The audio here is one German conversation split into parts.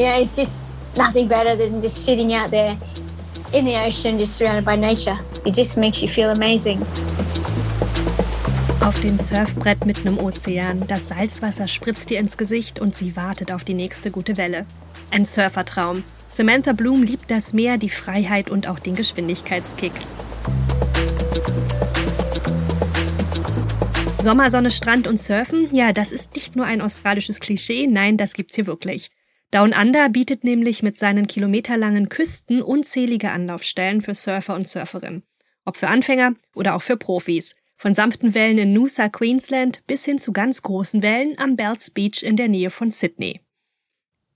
You know, it's just nothing better than just sitting out there in the ocean, just surrounded by nature. It just makes you feel amazing. Auf dem Surfbrett mitten im Ozean, das Salzwasser spritzt ihr ins Gesicht und sie wartet auf die nächste gute Welle. Ein Surfertraum. Samantha Bloom liebt das Meer, die Freiheit und auch den Geschwindigkeitskick. Sommersonne, Strand und Surfen, ja, das ist nicht nur ein australisches Klischee, nein, das gibt's hier wirklich. Down Under bietet nämlich mit seinen kilometerlangen Küsten unzählige Anlaufstellen für Surfer und Surferinnen. Ob für Anfänger oder auch für Profis. Von sanften Wellen in Noosa, Queensland bis hin zu ganz großen Wellen am Bells Beach in der Nähe von Sydney.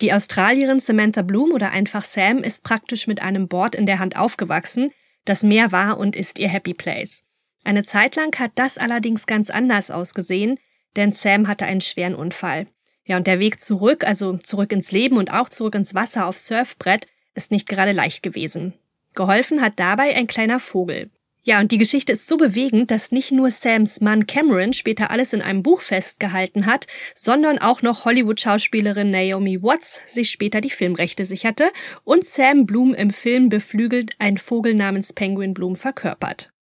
Die Australierin Samantha Bloom oder einfach Sam ist praktisch mit einem Board in der Hand aufgewachsen. Das Meer war und ist ihr Happy Place. Eine Zeit lang hat das allerdings ganz anders ausgesehen, denn Sam hatte einen schweren Unfall. Ja, und der Weg zurück, also zurück ins Leben und auch zurück ins Wasser auf Surfbrett, ist nicht gerade leicht gewesen. Geholfen hat dabei ein kleiner Vogel. Ja, und die Geschichte ist so bewegend, dass nicht nur Sams Mann Cameron später alles in einem Buch festgehalten hat, sondern auch noch Hollywood-Schauspielerin Naomi Watts sich später die Filmrechte sicherte und Sam Bloom im Film beflügelt ein Vogel namens Penguin Bloom verkörpert.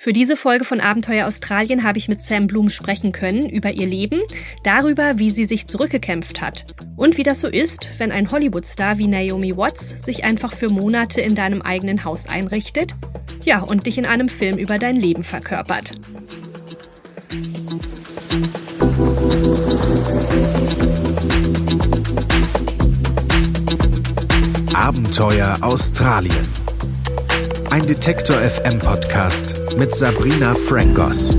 Für diese Folge von Abenteuer Australien habe ich mit Sam Bloom sprechen können über ihr Leben, darüber, wie sie sich zurückgekämpft hat und wie das so ist, wenn ein Hollywood-Star wie Naomi Watts sich einfach für Monate in deinem eigenen Haus einrichtet, ja, und dich in einem Film über dein Leben verkörpert. Abenteuer Australien ein Detektor FM Podcast mit Sabrina Frangos.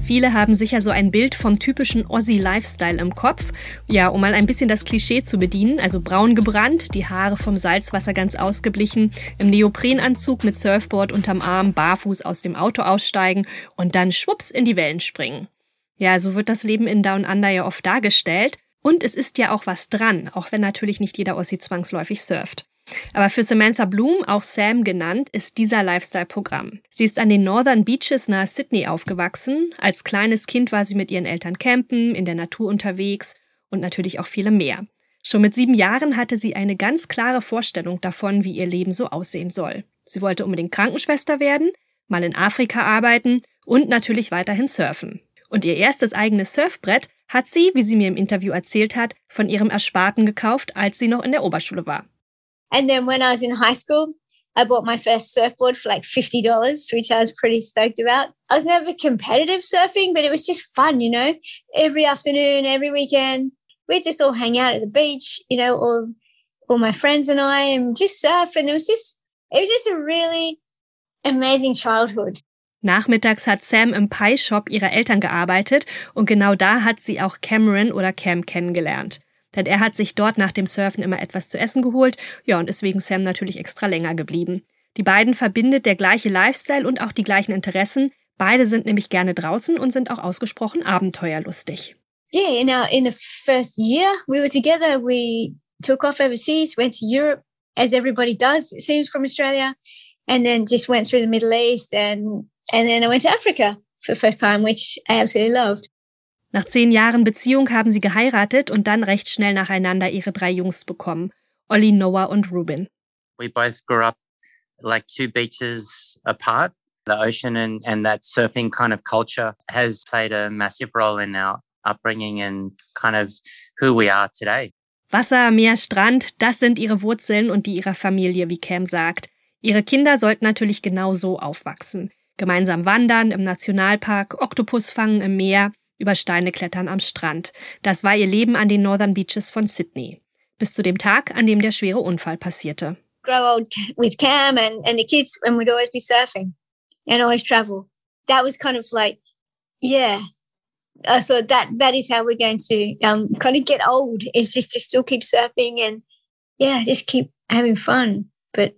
Viele haben sicher so ein Bild vom typischen Aussie-Lifestyle im Kopf. Ja, um mal ein bisschen das Klischee zu bedienen, also braun gebrannt, die Haare vom Salzwasser ganz ausgeblichen, im Neoprenanzug mit Surfboard unterm Arm, barfuß aus dem Auto aussteigen und dann schwupps in die Wellen springen. Ja, so wird das Leben in Down Under ja oft dargestellt. Und es ist ja auch was dran, auch wenn natürlich nicht jeder Ossi zwangsläufig surft. Aber für Samantha Bloom, auch Sam genannt, ist dieser Lifestyle Programm. Sie ist an den Northern Beaches nahe Sydney aufgewachsen. Als kleines Kind war sie mit ihren Eltern campen, in der Natur unterwegs und natürlich auch viele mehr. Schon mit sieben Jahren hatte sie eine ganz klare Vorstellung davon, wie ihr Leben so aussehen soll. Sie wollte unbedingt Krankenschwester werden, mal in Afrika arbeiten und natürlich weiterhin surfen. Und ihr erstes eigenes Surfbrett hat sie, wie sie mir im Interview erzählt hat, von ihrem Ersparten gekauft, als sie noch in der Oberschule war. And then when I was in high school, I bought my first surfboard for like $50, which I was pretty stoked about. I was never competitive surfing, but it was just fun, you know. Every afternoon, every weekend, we'd just all hang out at the beach, you know, all all my friends and I and just surf. And it was just it was just a really amazing childhood. Nachmittags hat Sam im Pie Shop ihrer Eltern gearbeitet und genau da hat sie auch Cameron oder Cam kennengelernt. Denn er hat sich dort nach dem Surfen immer etwas zu essen geholt, ja, und ist wegen Sam natürlich extra länger geblieben. Die beiden verbindet der gleiche Lifestyle und auch die gleichen Interessen. Beide sind nämlich gerne draußen und sind auch ausgesprochen abenteuerlustig. Yeah, in our in the first year we were together, we took off overseas, went to Europe, as everybody does, it seems from Australia, and then just went through the Middle East and And then I went to Africa for the first time, which I absolutely loved. Nach zehn Jahren Beziehung haben sie geheiratet und dann recht schnell nacheinander ihre drei Jungs bekommen. Ollie, Noah und Ruben. We both grew up like two beaches apart. The ocean and, and that surfing kind of culture has played a massive role in our upbringing and kind of who we are today. Wasser, Meer, Strand, das sind ihre Wurzeln und die ihrer Familie, wie Cam sagt. Ihre Kinder sollten natürlich genau so aufwachsen. Gemeinsam wandern im Nationalpark, Oktopus fangen im Meer, über Steine klettern am Strand. Das war ihr Leben an den Northern Beaches von Sydney. Bis zu dem Tag, an dem der schwere Unfall passierte. Grow old with Cam and, and the kids and we'd always be surfing and always travel. That was kind of like, yeah. I thought that that is how we're going to um, kind of get old is just to still keep surfing and yeah, just keep having fun. But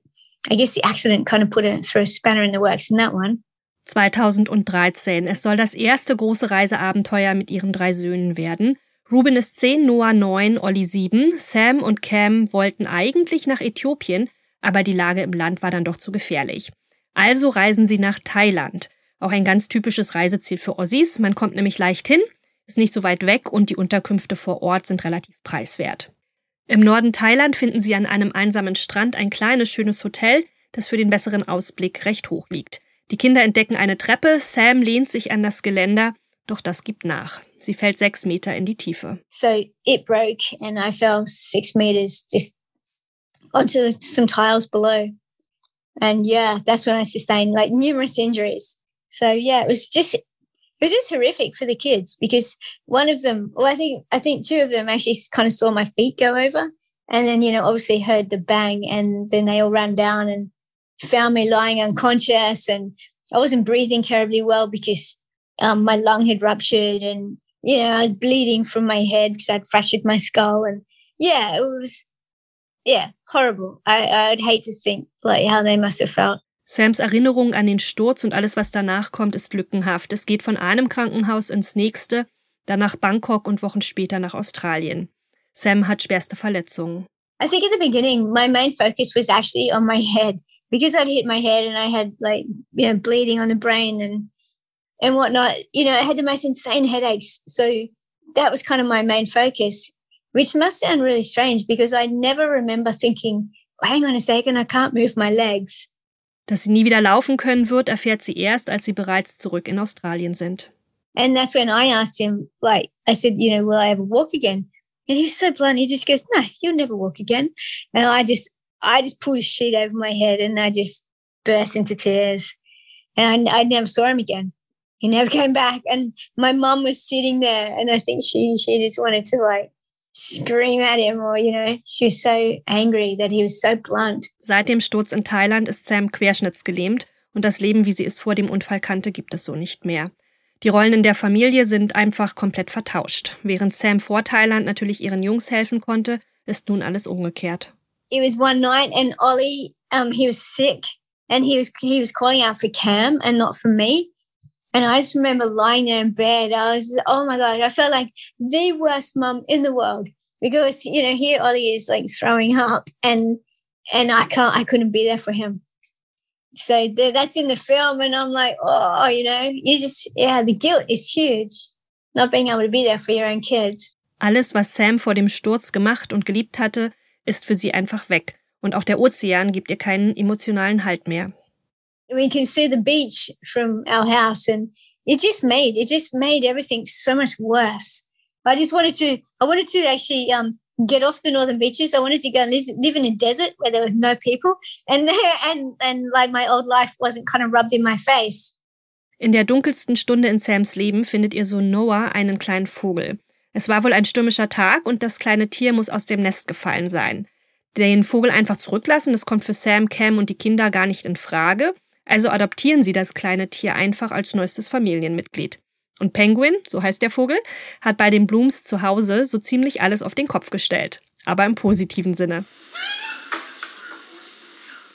I guess the accident kind of put a throw a spanner in the works in that one. 2013. Es soll das erste große Reiseabenteuer mit ihren drei Söhnen werden. Ruben ist 10, Noah 9, Olli 7. Sam und Cam wollten eigentlich nach Äthiopien, aber die Lage im Land war dann doch zu gefährlich. Also reisen sie nach Thailand. Auch ein ganz typisches Reiseziel für Ossis. Man kommt nämlich leicht hin. ist nicht so weit weg und die Unterkünfte vor Ort sind relativ preiswert. Im Norden Thailand finden sie an einem einsamen Strand ein kleines, schönes Hotel, das für den besseren Ausblick recht hoch liegt. Die Kinder entdecken eine Treppe, Sam lehnt sich an das Geländer, doch das gibt nach. Sie fällt sechs Meter in die Tiefe. So it broke and I fell six meters just onto some tiles below. And yeah, that's when I sustained like numerous injuries. So yeah, it was just it was just horrific for the kids because one of them, well, I think I think two of them actually kind of saw my feet go over, and then you know obviously heard the bang, and then they all ran down and found me lying unconscious, and I wasn't breathing terribly well because um, my lung had ruptured, and you know I was bleeding from my head because I'd fractured my skull, and yeah, it was yeah, horrible. I, I'd hate to think like how they must have felt. Sams Erinnerung an den Sturz und alles, was danach kommt, ist lückenhaft. Es geht von einem Krankenhaus ins nächste, dann nach Bangkok und Wochen später nach Australien. Sam hat schwerste Verletzungen. I think at the beginning, my main focus was actually on my head because I'd hit my head and I had like, you know, bleeding on the brain and, and whatnot. You know, I had the most insane headaches. So that was kind of my main focus. which must sound really strange because I never remember thinking, oh, hang on a second, I can't move my legs. Dass sie nie wieder laufen können wird, erfährt sie erst, als sie bereits zurück in Australien sind. And that's when I asked him, like, I said, you know, will I ever walk again? And he was so blunt. He just goes, no, you'll never walk again. And I just, I just pulled a sheet over my head and I just burst into tears. And I, I never saw him again. He never came back. And my mum was sitting there and I think she, she just wanted to like scream at him or, you know, she was so angry that he was so blunt. Seit dem Sturz in Thailand ist Sam querschnittsgelähmt und das Leben, wie sie es vor dem Unfall kannte, gibt es so nicht mehr. Die Rollen in der Familie sind einfach komplett vertauscht. Während Sam vor Thailand natürlich ihren Jungs helfen konnte, ist nun alles umgekehrt. It was one night and Ollie, um, he was sick and he was, he was calling out for Cam and not for me. And I just remember lying there in bed. I was, oh my God, I felt like the worst mum in the world because, you know, here Ollie is like throwing up and, and I can't, I couldn't be there for him. So that's in the film. And I'm like, oh, you know, you just, yeah, the guilt is huge. Not being able to be there for your own kids. Alles, was Sam vor dem Sturz gemacht und geliebt hatte, ist für sie einfach weg. Und auch der Ozean gibt ihr keinen emotionalen Halt mehr. we can see the beach from our house and it just made it just made everything so much worse i just wanted to i wanted to actually um, get off the northern beaches i wanted to go and live in a desert where there was no people and and and like my old life wasn't kind of rubbed in my face in der dunkelsten Stunde in Sams Leben findet ihr Sohn Noah einen kleinen Vogel. Es war wohl ein stürmischer Tag und das kleine Tier muss aus dem Nest gefallen sein. Den Vogel einfach zurücklassen, das kommt für Sam, Cam und die Kinder gar nicht in Frage. Also adoptieren sie das kleine Tier einfach als neuestes Familienmitglied. Und Penguin, so heißt der Vogel, hat bei den Blooms zu Hause so ziemlich alles auf den Kopf gestellt. Aber im positiven Sinne.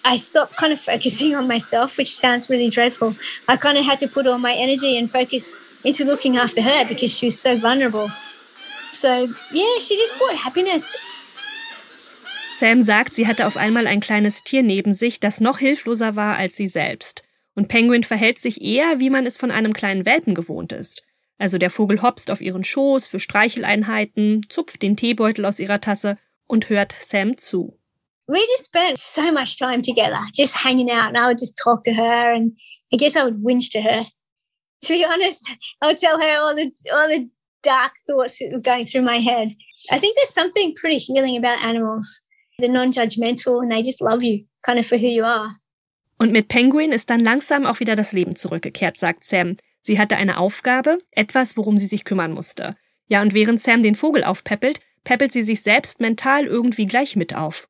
I stopped kind of focusing on myself, which sounds really dreadful. I kind of had to put all my energy and focus into looking after her because she was so vulnerable. So, yeah, she just brought happiness Sam sagt, sie hatte auf einmal ein kleines Tier neben sich, das noch hilfloser war als sie selbst. Und Penguin verhält sich eher, wie man es von einem kleinen Welpen gewohnt ist. Also der Vogel hopst auf ihren Schoß für Streicheleinheiten, zupft den Teebeutel aus ihrer Tasse und hört Sam zu. We just spent so much time together, just hanging out, and I would just talk to her, and I guess I would whinge to her. To be honest, I would tell her all the all the dark thoughts going through my head. I think there's something pretty healing about animals. They're non-judgmental and they just love you, kind of for who you are. Und mit Penguin ist dann langsam auch wieder das Leben zurückgekehrt, sagt Sam. Sie hatte eine Aufgabe, etwas, worum sie sich kümmern musste. Ja, und während Sam den Vogel aufpäppelt, päppelt sie sich selbst mental irgendwie gleich mit auf.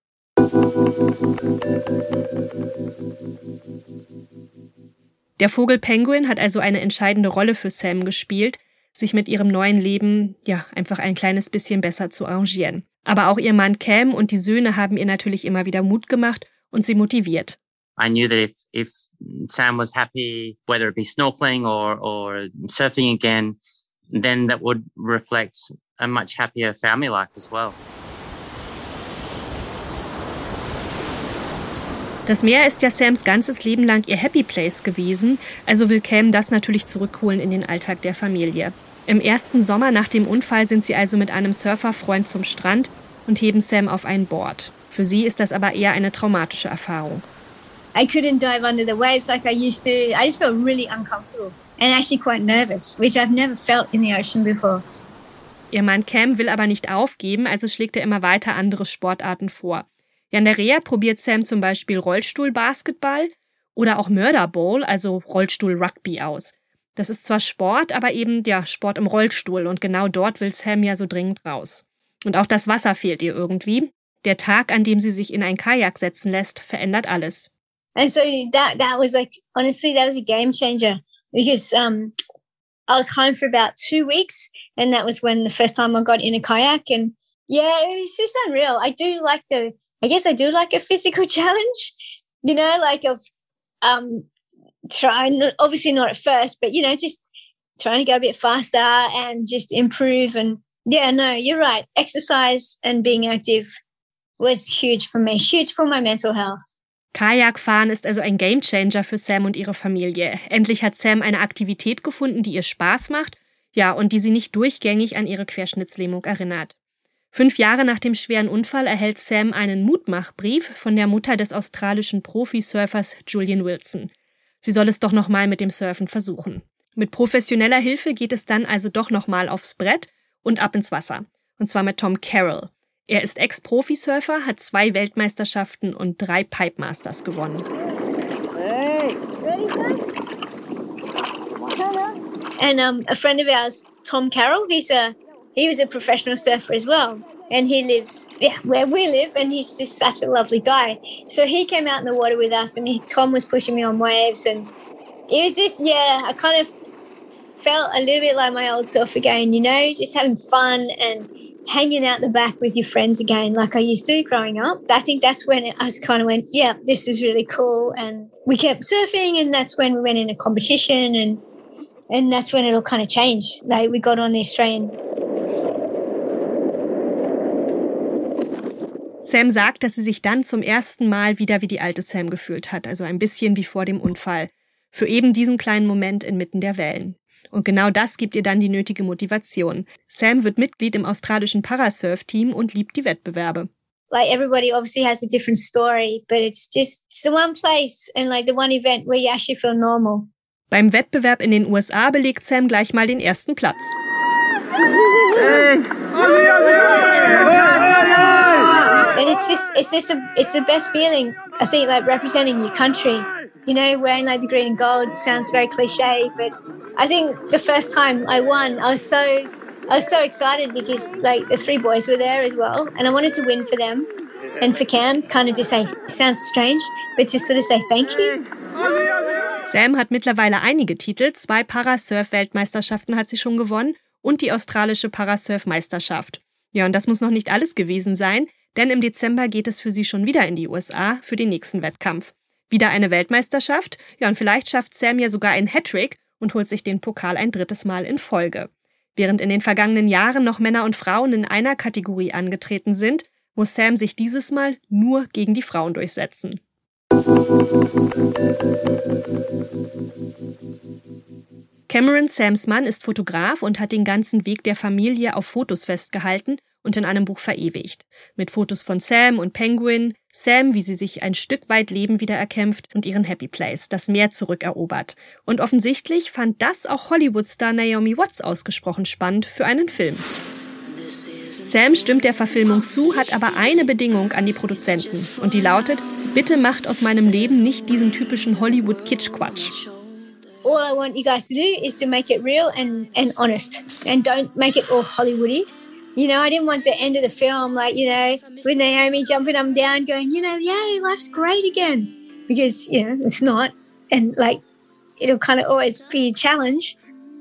Der Vogel Penguin hat also eine entscheidende Rolle für Sam gespielt, sich mit ihrem neuen Leben ja einfach ein kleines bisschen besser zu arrangieren. Aber auch ihr Mann Cam und die Söhne haben ihr natürlich immer wieder Mut gemacht und sie motiviert. I knew that if if Sam was happy, whether it be snorkeling or or surfing again, then that would reflect a much happier family life as well. Das Meer ist ja Sams ganzes Leben lang ihr Happy Place gewesen, also will Cam das natürlich zurückholen in den Alltag der Familie. Im ersten Sommer nach dem Unfall sind sie also mit einem Surferfreund zum Strand und heben Sam auf ein Board. Für sie ist das aber eher eine traumatische Erfahrung. I couldn't dive under the waves like I used to. I just felt really uncomfortable and actually quite nervous, which I've never felt in the ocean before. Ihr Mann Cam will aber nicht aufgeben, also schlägt er immer weiter andere Sportarten vor. Ja, in der Reha probiert Sam zum Beispiel Rollstuhlbasketball oder auch Murderball, also Rollstuhl-Rugby aus. Das ist zwar Sport, aber eben ja Sport im Rollstuhl und genau dort will Sam ja so dringend raus. Und auch das Wasser fehlt ihr irgendwie. Der Tag, an dem sie sich in ein Kajak setzen lässt, verändert alles. And so that that was like honestly that was a game changer because um I was home for about two weeks and that was when the first time I got in a kayak and yeah it was just unreal. I do like the I guess I do like a physical challenge, you know, like of um trying obviously not at first, but you know, just trying to go a bit faster and just improve and yeah, no, you're right. Exercise and being active was huge for me, huge for my mental health. Kajakfahren ist also ein Gamechanger für Sam und ihre Familie. Endlich hat Sam eine Aktivität gefunden, die ihr Spaß macht, ja, und die sie nicht durchgängig an ihre Querschnittslähmung erinnert. Fünf Jahre nach dem schweren Unfall erhält Sam einen Mutmachbrief von der Mutter des australischen Profisurfers Julian Wilson. Sie soll es doch nochmal mit dem Surfen versuchen. Mit professioneller Hilfe geht es dann also doch nochmal aufs Brett und ab ins Wasser. Und zwar mit Tom Carroll. Er ist Ex-Profisurfer, hat zwei Weltmeisterschaften und drei Pipe Masters gewonnen. And um, a friend of ours, Tom Carroll, he's a he was a professional surfer as well, and he lives where we live, and he's just such a lovely guy. So he came out in the water with us, and he, Tom was pushing me on waves, and it was just yeah, I kind of felt a little bit like my old self again, you know, just having fun and hanging out the back with your friends again, like I used to growing up. I think that's when I kind of went, yeah, this is really cool. And we kept surfing, and that's when we went in a competition, and and that's when it all kind of changed. Like we got on the Australian. Sam sagt, dass sie sich dann zum ersten Mal wieder wie die alte Sam gefühlt hat, also ein bisschen wie vor dem Unfall. Für eben diesen kleinen Moment inmitten der Wellen. Und genau das gibt ihr dann die nötige Motivation. Sam wird Mitglied im australischen Parasurf-Team und liebt die Wettbewerbe. Like everybody obviously has a different story, but it's just it's the one place and like the one event where you actually feel normal. Beim Wettbewerb in den USA belegt Sam gleich mal den ersten Platz. And it's just it's just a, it's the best feeling. I think like representing your country. You know, wearing like the green and gold sounds very cliche, but I think the first time I won, I was so I was so excited because like the three boys were there as well, and I wanted to win for them and for Cam. Kind of just say sounds strange, but to sort of say thank you. Sam hat mittlerweile einige Titel. Zwei Parasurf-Weltmeisterschaften hat sie schon gewonnen und die australische Parasurf-Meisterschaft. Ja, und das muss noch nicht alles gewesen sein, denn im Dezember geht es für sie schon wieder in die USA für den nächsten Wettkampf. Wieder eine Weltmeisterschaft, ja, und vielleicht schafft Sam ja sogar einen Hattrick und holt sich den Pokal ein drittes Mal in Folge. Während in den vergangenen Jahren noch Männer und Frauen in einer Kategorie angetreten sind, muss Sam sich dieses Mal nur gegen die Frauen durchsetzen. Cameron Sams Mann ist Fotograf und hat den ganzen Weg der Familie auf Fotos festgehalten und in einem Buch verewigt. Mit Fotos von Sam und Penguin, Sam, wie sie sich ein Stück weit Leben wieder erkämpft und ihren Happy Place, das Meer zurückerobert. Und offensichtlich fand das auch Hollywood-Star Naomi Watts ausgesprochen spannend für einen Film. Sam stimmt der Verfilmung zu, hat aber eine Bedingung an die Produzenten und die lautet, bitte macht aus meinem Leben nicht diesen typischen Hollywood-Kitsch-Quatsch. All I want you guys to do is to make it real and, and honest and don't make it all Hollywoody. You know, I didn't want the end of the film, like, you know, with Naomi jumping up and down, going, you know, yay, life's great again. Because, you know, it's not. And like, it'll kind of always be a challenge.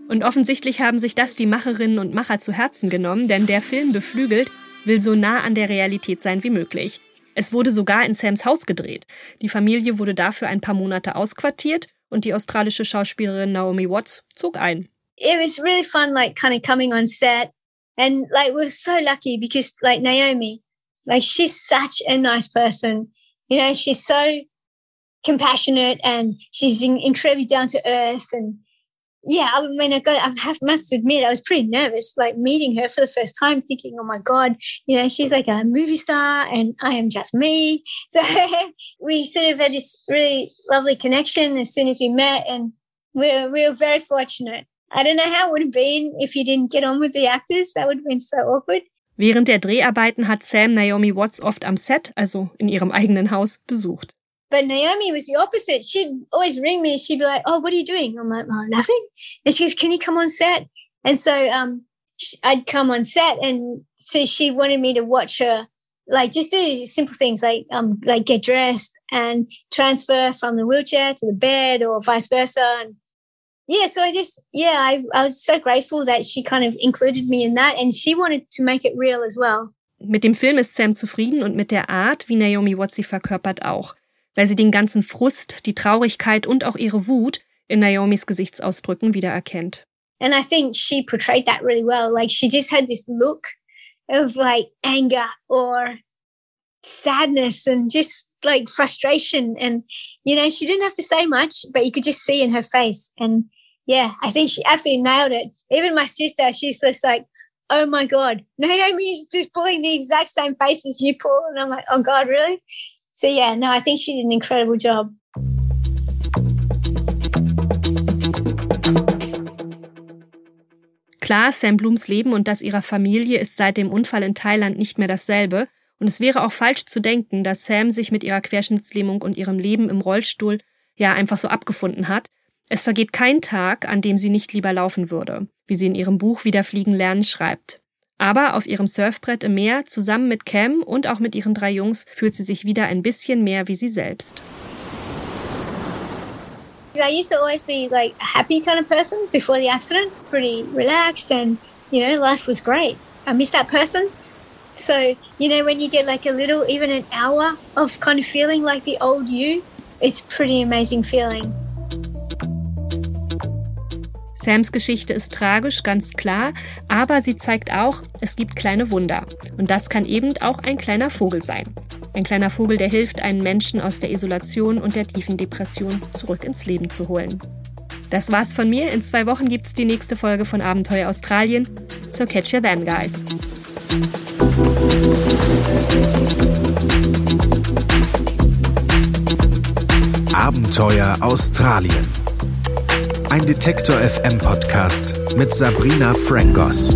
Und offensichtlich haben sich das die Macherinnen und Macher zu Herzen genommen, denn der Film Beflügelt will so nah an der Realität sein wie möglich. Es wurde sogar in Sams Haus gedreht. Die Familie wurde dafür ein paar Monate ausquartiert und die australische Schauspielerin Naomi Watts zog ein. It was really fun, like kind of coming on set And like we're so lucky because like Naomi, like she's such a nice person. You know, she's so compassionate and she's incredibly down to earth and yeah, I mean, I got, I have must admit, I was pretty nervous, like meeting her for the first time, thinking, oh my God, you know, she's like a movie star and I am just me. So we sort of had this really lovely connection as soon as we met and we're, we were very fortunate. I don't know how it would have been if you didn't get on with the actors. That would have been so awkward. Während der Dreharbeiten hat Sam Naomi Watts oft am Set, also in ihrem eigenen Haus, besucht. But Naomi was the opposite. She'd always ring me. She'd be like, "Oh, what are you doing?" I'm like, "Oh, nothing." And she goes, "Can you come on set?" And so um, I'd come on set, and so she wanted me to watch her, like just do simple things like um, like get dressed and transfer from the wheelchair to the bed or vice versa. And yeah, so I just yeah, I, I was so grateful that she kind of included me in that, and she wanted to make it real as well. Mit dem Film ist Sam zufrieden und mit der Art, wie Naomi Watts sie verkörpert auch. weil sie den ganzen Frust, die Traurigkeit und auch ihre Wut in Naomis Gesichtsausdrücken wiedererkennt. And I think she portrayed that really well. Like she just had this look of like anger or sadness and just like frustration. And, you know, she didn't have to say much, but you could just see in her face. And yeah, I think she absolutely nailed it. Even my sister, she's just like, oh my God, Naomi is just pulling the exact same face as you pull. And I'm like, oh God, really? So yeah, no, I think she did an incredible job. Klar, Sam Blums Leben und das ihrer Familie ist seit dem Unfall in Thailand nicht mehr dasselbe. Und es wäre auch falsch zu denken, dass Sam sich mit ihrer Querschnittslähmung und ihrem Leben im Rollstuhl ja einfach so abgefunden hat. Es vergeht kein Tag, an dem sie nicht lieber laufen würde, wie sie in ihrem Buch Wieder fliegen lernen schreibt. Aber auf ihrem Surfbrett im Meer, zusammen mit Cam und auch mit ihren drei Jungs, fühlt sie sich wieder ein bisschen mehr wie sie selbst. I used to always be like a happy kind of person before the accident, pretty relaxed and, you know, life was great. I miss that person. So, you know, when you get like a little, even an hour of kind of feeling like the old you, it's pretty amazing feeling. Sams Geschichte ist tragisch, ganz klar, aber sie zeigt auch, es gibt kleine Wunder. Und das kann eben auch ein kleiner Vogel sein. Ein kleiner Vogel, der hilft, einen Menschen aus der Isolation und der tiefen Depression zurück ins Leben zu holen. Das war's von mir. In zwei Wochen gibt's die nächste Folge von Abenteuer Australien. So catch you then, guys. Abenteuer Australien ein Detektor FM Podcast mit Sabrina Frangos.